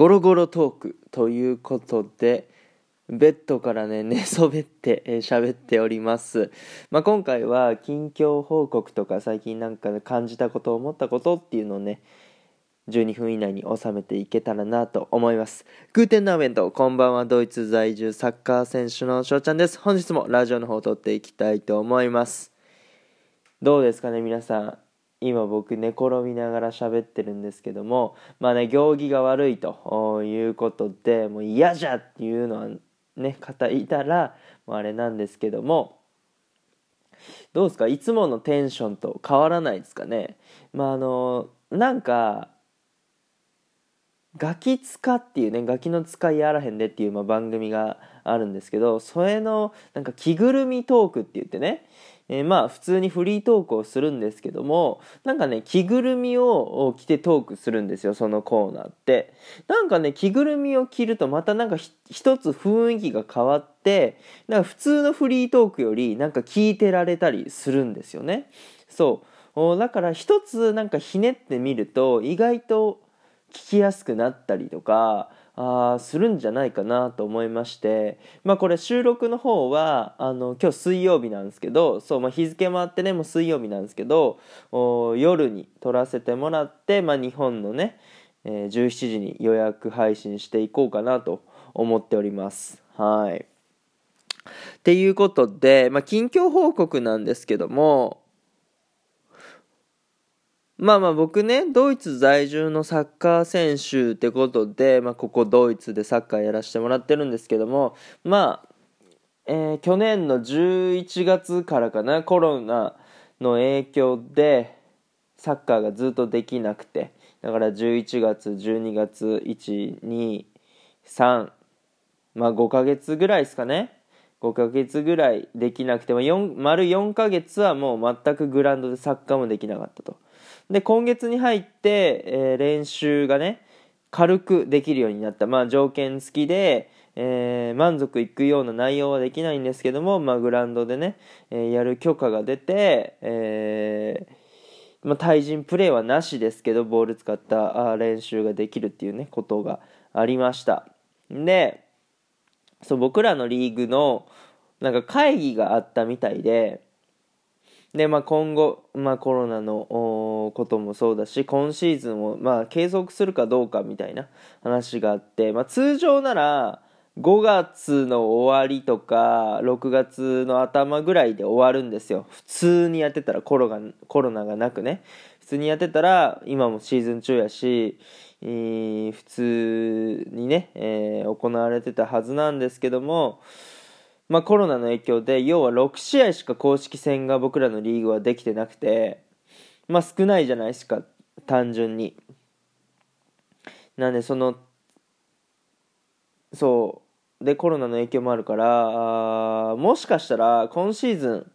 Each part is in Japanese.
ゴロゴロトークということで、ベッドからね、寝そべって喋、えー、っております。まあ、今回は近況報告とか最近なんか感じたこと思ったことっていうのをね、12分以内に収めていけたらなと思います。グーテンナーベント、こんばんは、ドイツ在住サッカー選手の翔ちゃんです。本日もラジオの方を撮っていきたいと思います。どうですかね、皆さん。今僕寝転びながら喋ってるんですけどもまあね行儀が悪いということでもう嫌じゃっていうのはね方いたらもうあれなんですけどもどうですか？いつものテンションと変わらないですかね？まああのなんかガキ使っていうねガキの使いやらへんでっていう、まあ、番組があるんですけどそれのなんか着ぐるみトークって言ってねえー、まあ普通にフリートークをするんですけどもなんかね着ぐるみを着てトークするんですよそのコーナーって。なんかね着ぐるみを着るとまたなんか一つ雰囲気が変わってなんか普通のフリートークよりなんか聞いてられたりするんですよね。そう。だから一つなんかひねってみると意外と聞きやすくなったりとかあするんじゃないかなと思いまして。まあこれ収録の方はあの今日水曜日なんですけどそう、まあ、日付もあってねもう水曜日なんですけど夜に撮らせてもらって、まあ、日本のね、えー、17時に予約配信していこうかなと思っております。はい。っていうことで、まあ、近況報告なんですけどもまあまあ僕ね、ドイツ在住のサッカー選手ってことで、まあここドイツでサッカーやらせてもらってるんですけども、まあ、えー、去年の11月からかな、コロナの影響でサッカーがずっとできなくて、だから11月、12月、1、2、3、まあ5ヶ月ぐらいですかね。5ヶ月ぐらいできなくても、丸4ヶ月はもう全くグラウンドでサッカーもできなかったと。で今月に入って、えー、練習がね軽くできるようになった、まあ、条件付きで、えー、満足いくような内容はできないんですけども、まあ、グラウンドでね、えー、やる許可が出て、えーまあ、対人プレーはなしですけどボール使った練習ができるっていうねことがありました。でそう僕らのリーグのなんか会議があったみたいでで、まあ、今後、まあ、コロナのこともそうだし今シーズンを、まあ、継続するかどうかみたいな話があって、まあ、通常なら5月の終わりとか6月の頭ぐらいで終わるんですよ。普通にやってたらコロがコロナがなくね。普通にやってたら今もシーズン中やし、えー、普通にね、えー、行われてたはずなんですけどもまあ、コロナの影響で要は6試合しか公式戦が僕らのリーグはできてなくて、まあ、少ないじゃないですか単純に。なんでそのそうでコロナの影響もあるからもしかしたら今シーズン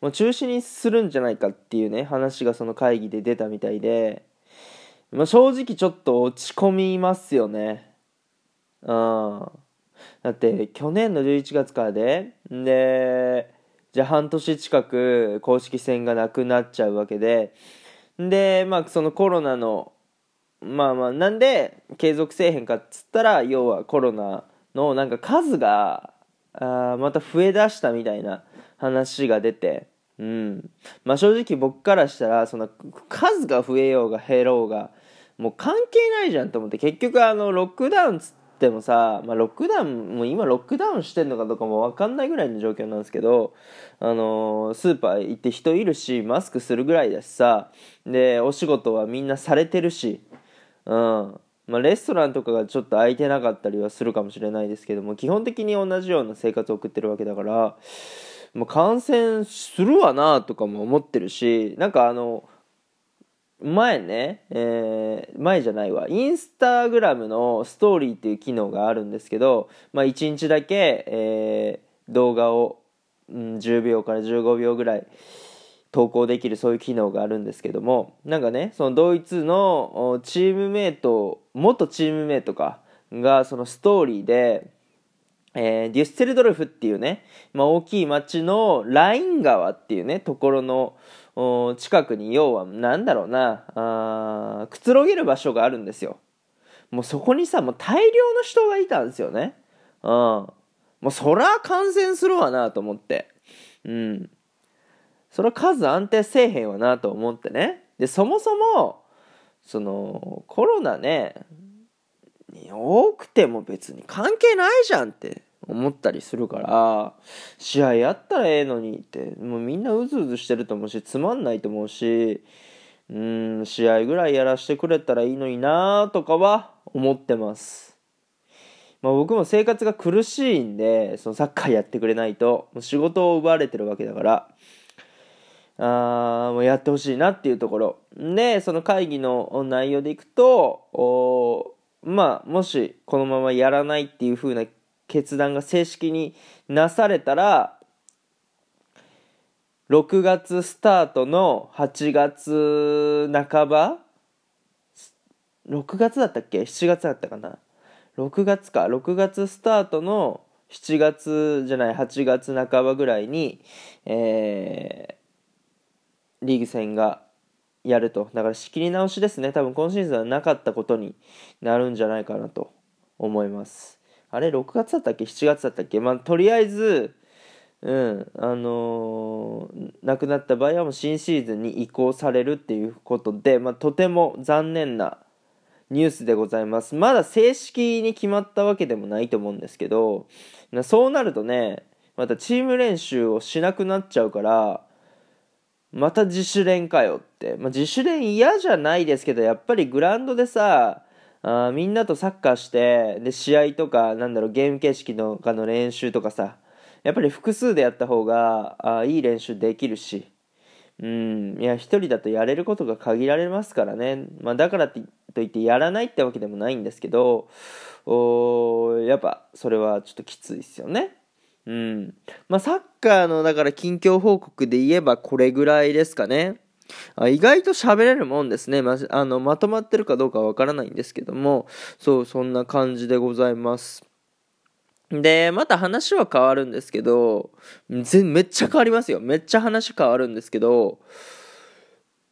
もう中止にするんじゃないかっていうね話がその会議で出たみたいで、まあ、正直ちょっと落ち込みますよね。うんだって去年の11月からででじゃあ半年近く公式戦がなくなっちゃうわけででまあそのコロナのまあまあなんで継続せえへんかっつったら要はコロナのなんか数があまた増えだしたみたいな話が出てうん。まあ正直僕からしたらその数が増えようが減ろうがもう関係ないじゃんと思って結局あのロックダウンつってもさ、まあ、ロックダウンもう今ロックダウンしてんのかどうかも分かんないぐらいの状況なんですけど、あのー、スーパー行って人いるしマスクするぐらいだしさでお仕事はみんなされてるし、うん。まあ、レストランとかがちょっと空いてなかったりはするかもしれないですけども基本的に同じような生活を送ってるわけだからもう感染するわなとかも思ってるしなんかあの前ね、えー、前じゃないわ、インスタグラムのストーリーっていう機能があるんですけど、まあ、1日だけ、えー、動画を、うん、10秒から15秒ぐらい投稿できるそういう機能があるんですけども、なんかね、そのドイツのチームメイト、元チームメイトか、がそのストーリーで、えー、デュッセルドルフっていうね、まあ、大きい町のライン川っていうね、ところの、近くに要は何だろうなあくつろげる場所があるんですよ。もうそこにさもう大量の人がいたんですよね。うん。もうそら感染するわなと思って。うん。それは数安定せえへんわなと思ってね。でそもそもそのコロナね多くても別に関係ないじゃんって。思ったりするから試合やったらええのにってもうみんなうずうずしてると思うしつまんないと思うしうん試合ぐらいやらせてくれたらいいのになとかは思ってます。まあ、僕も生活が苦しいんでそのサッカーやってくれないともう仕事を奪われてるわけだからあもうやってほしいなっていうところでその会議の内容でいくとおまあもしこのままやらないっていう風な決断が正式になされたら6月スタートの8月半ば6月だったっけ？7月だったかな？6月か。6月スタートの7月じゃない8月半ばぐらいに、えー、リーグ戦がやると。だから仕切り直しですね。多分今シーズンはなかったことになるんじゃないかなと思います。あれ6月だったっけ？7月だったっけ？まあとりあえずうんあのー、亡くなった場合はもう新シーズンに移行されるっていうことで、まあ、とても残念なニュースでございます。まだ正式に決まったわけでもないと思うんですけどそうなるとねまたチーム練習をしなくなっちゃうからまた自主練かよって、まあ、自主練嫌じゃないですけどやっぱりグラウンドでさあみんなとサッカーしてで試合とかなんだろうゲーム形式とかの練習とかさやっぱり複数でやった方があいい練習できるし、うん、いや、一人だとやれることが限られますからね。まあ、だからといってやらないってわけでもないんですけど、おやっぱそれはちょっときついですよね。うん。まあ、サッカーの、だから近況報告で言えばこれぐらいですかね。あ意外と喋れるもんですね。まあのまとまってるかどうかわからないんですけども、そう、そんな感じでございます。で、また話は変わるんですけど、全めっちゃ変わりますよ。めっちゃ話変わるんですけど、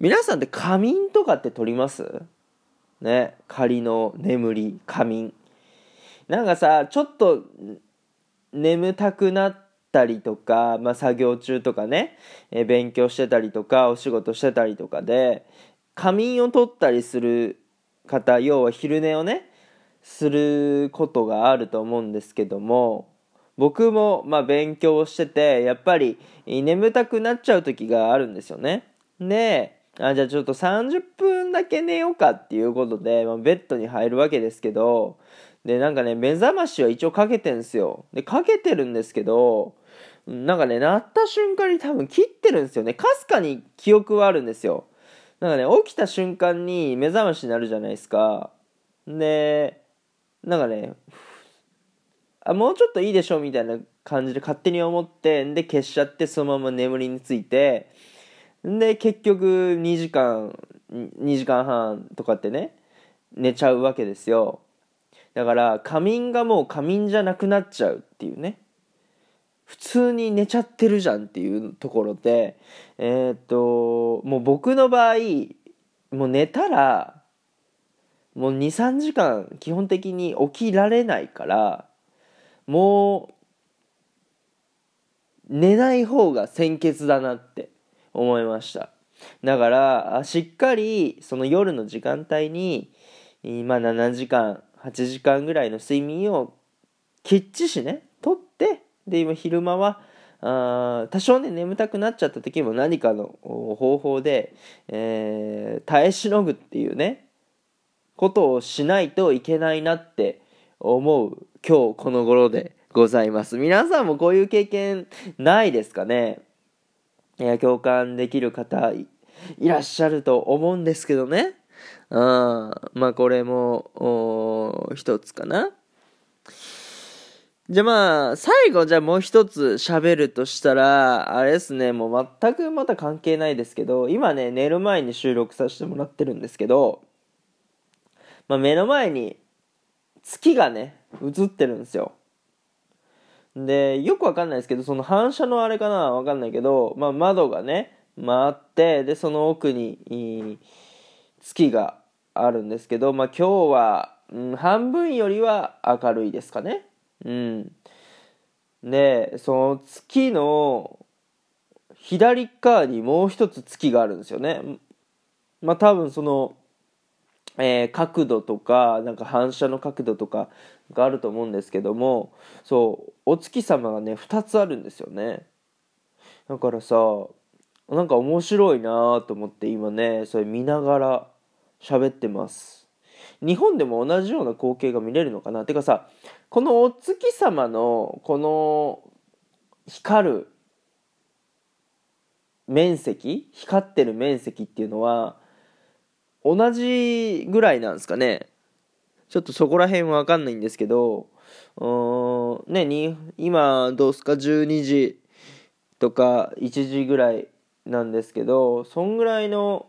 皆さんって仮眠とかって取ります？ね。仮の眠り、仮眠。なんかさ、ちょっと眠たくなってたりとか、まあ、作業中とかね、え勉強してたりとか、お仕事してたりとかで、仮眠を取ったりする方、要は昼寝をね、することがあると思うんですけども僕もまあ勉強しててやっぱり眠たくなっちゃう時があるんですよね。であじゃあちょっと30分だけ寝ようかっていうことで、まあ、ベッドに入るわけですけどでなんかね目覚ましは一応かけてんすよ。でかけてるんですけどなんかね鳴った瞬間に多分切ってるんですよねかすかに記憶はあるんですよ。なんかね起きた瞬間に目覚ましになるじゃないですか。でなんかねあもうちょっといいでしょみたいな感じで勝手に思ってで消しちゃってそのまま眠りについてで結局2時間2時間半とかってね寝ちゃうわけですよだから仮眠がもう仮眠じゃなくなっちゃうっていうね普通に寝ちゃってるじゃんっていうところでえー、っともう僕の場合もう寝たらもう23時間基本的に起きられないからもう寝ない方が先決だなって思いました。だからしっかりその夜の時間帯に今7時間8時間ぐらいの睡眠をきっちしねで今昼間はあ多少ね眠たくなっちゃった時も何かの方法で、えー、耐えしのぐっていうねことをしないといけないなって思う今日この頃でございます。皆さんもこういう経験ないですかね？いや、共感できる方いらっしゃると思うんですけどね。うん。まあこれも一つかな。じゃあまあ、最後じゃあもう一つ喋るとしたら、あれですね、もう全くまた関係ないですけど、今ね、寝る前に収録させてもらってるんですけど、まあ、目の前に月がね映ってるんですよでよくわかんないですけどその反射のあれかなわかんないけど、まあ、窓がね回ってでその奥に月があるんですけど、まあ、今日はうん、半分よりは明るいですかね。うん。で、その月の左側にもう一つ月があるんですよね。まあ多分その、えー、角度とか、なんか反射の角度とかがあると思うんですけども、そう、お月様がね、2つあるんですよね。だからさ、なんか面白いなと思って今ね、それ見ながら喋ってます。日本でも同じような光景が見れるのかなてかさ、このお月様のこの光る面積光ってる面積っていうのは同じぐらいなんですかね。ちょっとそこら辺は分かんないんですけどうんねに今どうすか？12時とか1時ぐらいなんですけどそんぐらいの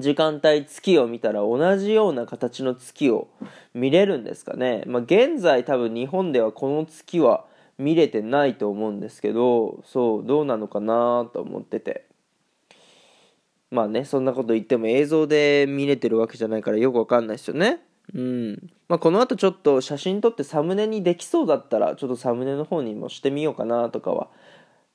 時間帯月を見たら同じような形の月を見れるんですかね、まあ、現在多分日本ではこの月は見れてないと思うんですけどそうどうなのかなと思ってて。まあねそんなこと言っても映像で見れてるわけじゃないからよくわかんないですよね。うん。まあ、この後ちょっと写真撮ってサムネにできそうだったらちょっとサムネの方にもしてみようかなとかは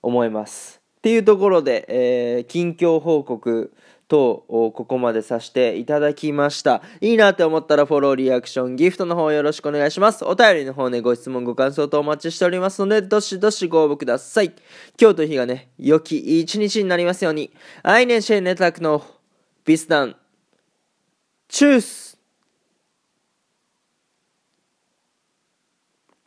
思います。っていうところで、えー、近況報告。と、ここまでさせていただきました。いいなって思ったらフォロー、リアクション、ギフトの方よろしくお願いします。お便りの方ね、ご質問、ご感想とお待ちしておりますので、どしどしご応募ください。今日という日がね、良き一日になりますように。アイネシェネタクのビスダン。チュース